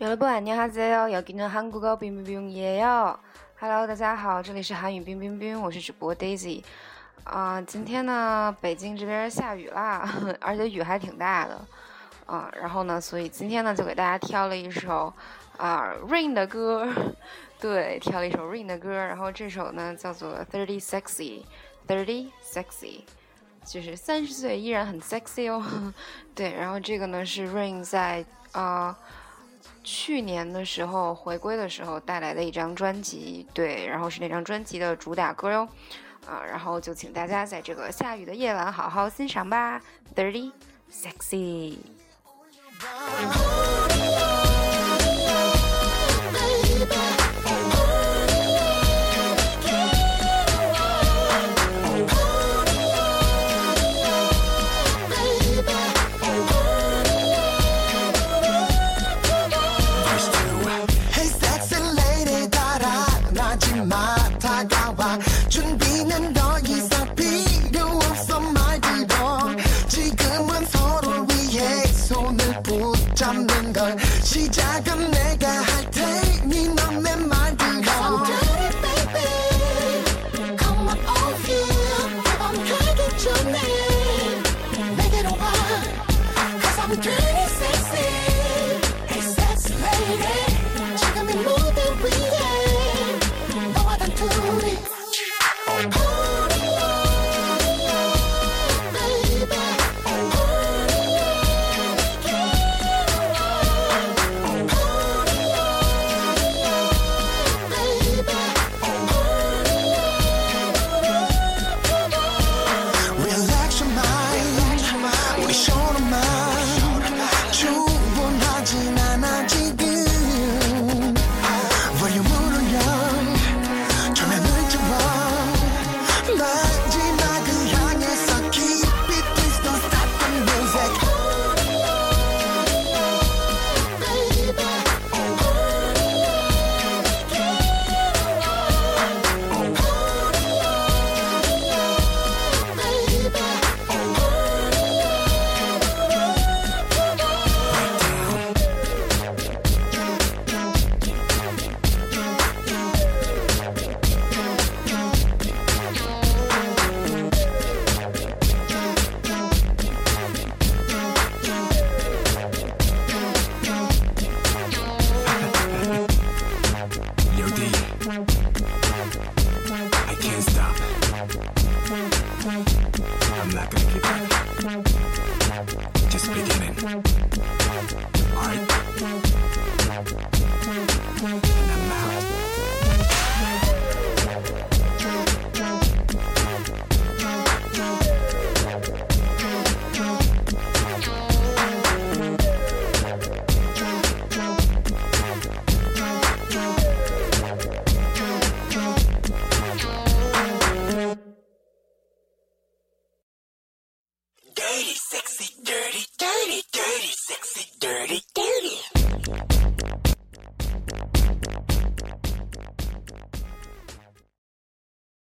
여러분 안녕하세요. 여기는 한국어 빙빙빙이에요. Hello，大家好，这里是韩语冰冰冰，我是主播 Daisy。啊、今天呢，北京这边下雨啦，而且雨还挺大的。啊、然后呢，所以今天呢，就给大家挑了一首啊、Rain 的歌，对，挑了一首 Rain 的歌。然后这首呢叫做 Thirty Sexy，Thirty Sexy，就是三十岁依然很 sexy 哦。对，然后这个呢是 Rain 在啊。 去年的时候回归的时候带来的一张专辑，对，然后是那张专辑的主打歌哟，啊，然后就请大家在这个下雨的夜晚好好欣赏吧，Dirty Sexy。 작은 내가 Tchau.